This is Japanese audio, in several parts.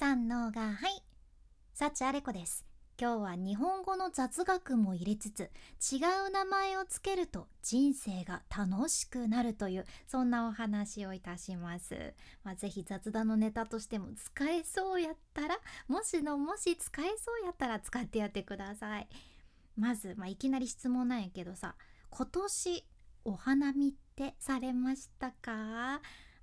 さんのがはい幸あれ子です。今日は日本語の雑学も入れつつ違う名前をつけると人生が楽しくなるというそんなお話をいたします、まあ、ぜひ雑談のネタとしても使えそうやったらもしのもし使えそうやったら使ってやってください。まず、まあ、いきなり質問なんやけどさ今年お花見ってされましたか？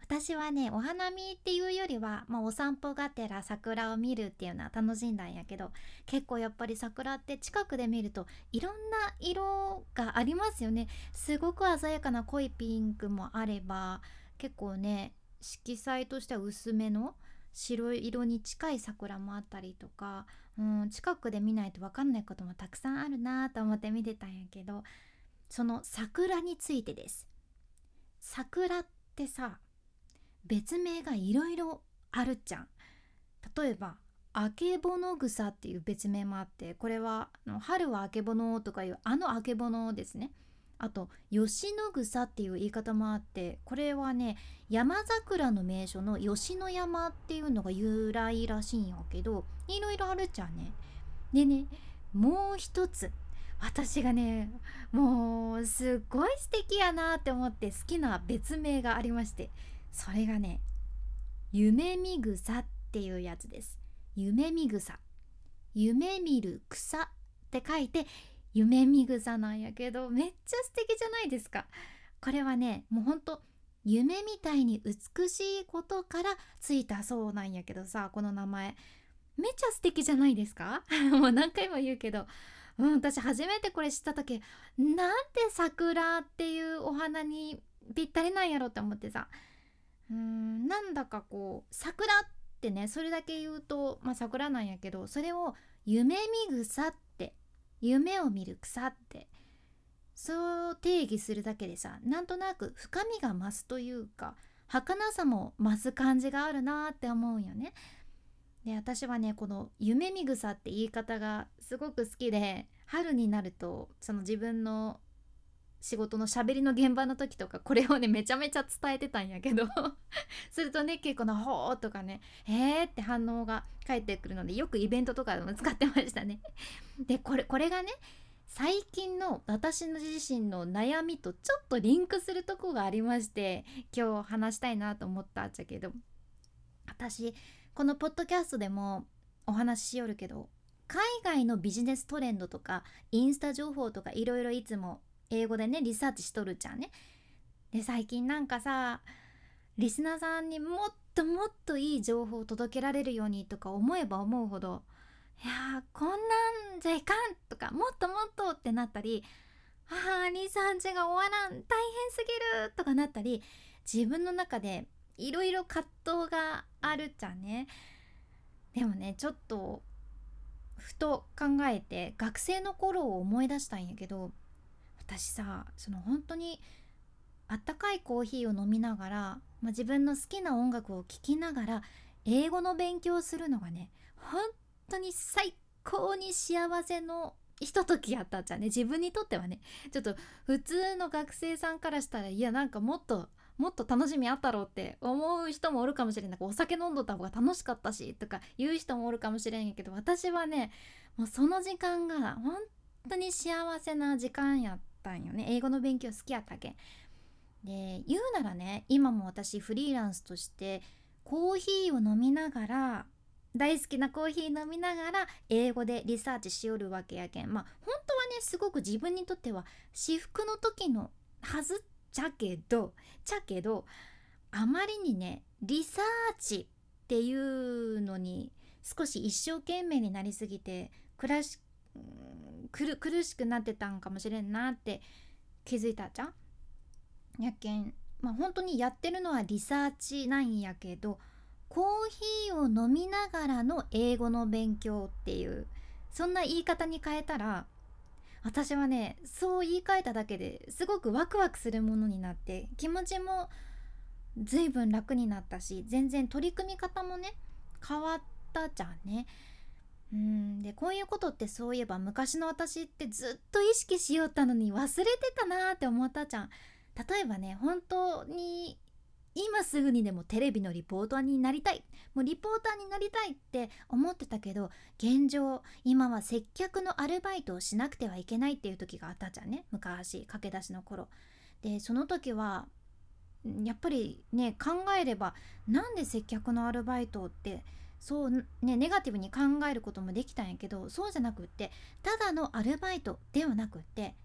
私はねお花見っていうよりは、まあ、お散歩がてら桜を見るっていうのは楽しんだんやけど結構やっぱり桜って近くで見るといろんな色がありますよね。すごく鮮やかな濃いピンクもあれば結構ね色彩としては薄めの白色に近い桜もあったりとか、うん、近くで見ないと分かんないこともたくさんあるなと思って見てたんやけどその桜についてです。桜ってさ別名がいろいろあるじゃん。例えばあけぼの草っていう別名もあってこれは春はあけぼのとかいうあのあけぼのですね。あと吉野草っていう言い方もあってこれはね山桜の名所の吉野山っていうのが由来らしいんやけどいろいろあるじゃんね。でねもう一つ。私がねもうすっごい素敵やなって思って好きな別名がありまして。それがね夢見草っていうやつです。夢見草。夢見る草って書いて夢見草なんやけどめっちゃ素敵じゃないですか。これはねもうほんと夢みたいに美しいことからついたそうなんやけどさこの名前。めっちゃ素敵じゃないですか？もう何回も言うけど。うん私初めてこれ知った時なんで桜っていうお花にぴったりなんやろって思ってさ。うんなんだかこう桜ってねそれだけ言うとまあ桜なんやけどそれを夢見草って夢を見る草ってそう定義するだけでさなんとなく深みが増すというか儚さも増す感じがあるなって思うよね。で私はねこの「夢見草」って言い方がすごく好きで春になるとその自分の仕事のしゃべりの現場の時とかこれをねめちゃめちゃ伝えてたんやけど するとね結構な「ほー」とかね「へー」って反応が返ってくるのでよくイベントとかでも使ってましたね。でこれこれがね最近の私の自身の悩みとちょっとリンクするとこがありまして今日話したいなと思ったっちゃけど私このポッドキャストでもお話ししよるけど海外のビジネストレンドとかインスタ情報とかいろいろいつも英語でねリサーチしとるじゃんね。で最近なんかさリスナーさんにもっともっといい情報を届けられるようにとか思えば思うほどいやこんなんじゃいかんとかもっともっとってなったりあーリサーチが終わらん大変すぎるとかなったり自分の中でいろいろ葛藤があるじゃんね。でもねちょっとふと考えて学生の頃を思い出したんやけど私さその本当にあったかいコーヒーを飲みながら、まあ、自分の好きな音楽を聴きながら英語の勉強するのがね本当に最高に幸せのひとときやったじゃんね。自分にとってはね。ちょっと普通の学生さんからしたらいやなんかもっともっと楽しみあったろうって思う人もおるかもしれないお酒飲んどった方が楽しかったしとか言う人もおるかもしれんけど私はねもうその時間が本当に幸せな時間やったんよね。英語の勉強好きやったけん。で言うならね今も私フリーランスとしてコーヒーを飲みながら大好きなコーヒー飲みながら英語でリサーチしよるわけやけん。まあ本当はねすごく自分にとっては至福の時のはずっちゃけどちゃけどあまりにねリサーチっていうのに少し一生懸命になりすぎて暮らし苦しくなってたんかもしれんなって気づいたじゃんやけんまあ本当にやってるのはリサーチなんやけどコーヒーを飲みながらの英語の勉強っていうそんな言い方に変えたら私はねそう言い換えただけですごくワクワクするものになって気持ちも随分楽になったし全然取り組み方もね変わったじゃんね。うん。でこういうことってそういえば昔の私ってずっと意識しよったのに忘れてたなって思ったじゃん。例えばね本当に今すぐにでもテレビのリポーターになりたい。もうリポーターになりたいって思ってたけど現状今は接客のアルバイトをしなくてはいけないっていう時があったじゃんね。昔駆け出しの頃。でその時はやっぱりね考えればなんで接客のアルバイトってそうねネガティブに考えることもできたんやけどそうじゃなくってただのアルバイトではなくって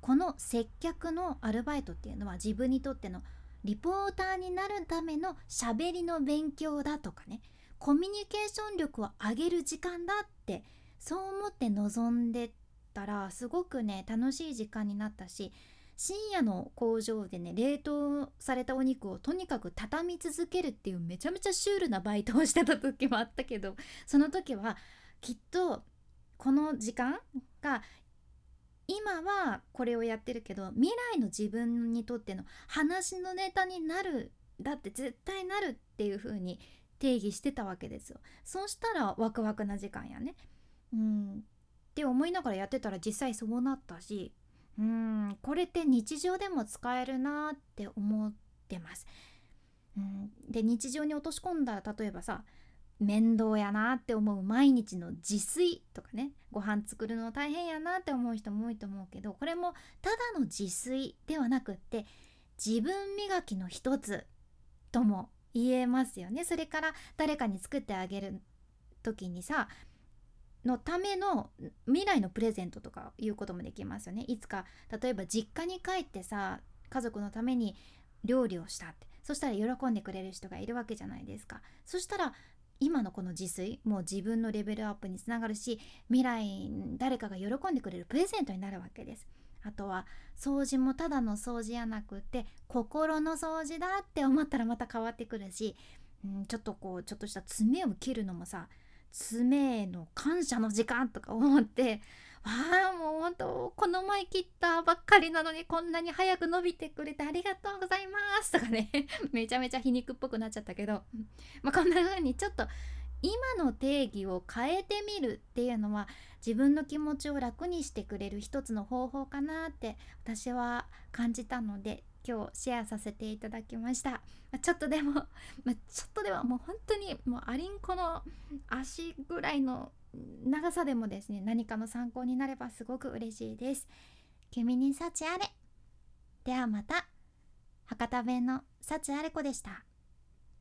この接客のアルバイトっていうのは自分にとってのリポーターになるためのしゃべりの勉強だとかねコミュニケーション力を上げる時間だってそう思って臨んでたらすごくね楽しい時間になったし深夜の工場でね冷凍されたお肉をとにかく畳み続けるっていうめちゃめちゃシュールなバイトをしてた時もあったけどその時はきっとこの時間が今はこれをやってるけど未来の自分にとっての話のネタになるだって絶対なるっていう風に定義してたわけですよ。そうしたらワクワクな時間やね。うん。って思いながらやってたら実際そうなったしうんこれって日常でも使えるなって思ってます。うん、で日常に落とし込んだら例えばさ面倒やなって思う毎日の自炊とかねご飯作るの大変やなって思う人も多いと思うけどこれもただの自炊ではなくって自分磨きの一つとも言えますよねそれから誰かに作ってあげる時にさのための未来のプレゼントとかいうこともできますよね。いつか例えば実家に帰ってさ家族のために料理をしたって。そしたら喜んでくれる人がいるわけじゃないですか。そしたら今のこの自炊もう自分のレベルアップにつながるし未来誰かが喜んでくれるプレゼントになるわけです。あとは掃除もただの掃除やなくて心の掃除だって思ったらまた変わってくるし、うん、ちょっとこうちょっとした爪を切るのもさ爪への感謝の時間とか思ってわあもうほんとこの前切ったばっかりなのにこんなに早く伸びてくれてありがとうございますとかね。めちゃめちゃ皮肉っぽくなっちゃったけど、まあ、こんな風にちょっと今の定義を変えてみるっていうのは自分の気持ちを楽にしてくれる一つの方法かなって私は感じたので今日シェアさせていただきました、まちょっとでも、まちょっとではもう本当にもうアリンコの足ぐらいの長さでもですね何かの参考になればすごく嬉しいです。君に幸あれ。ではまた。博多弁の幸あれ子でした。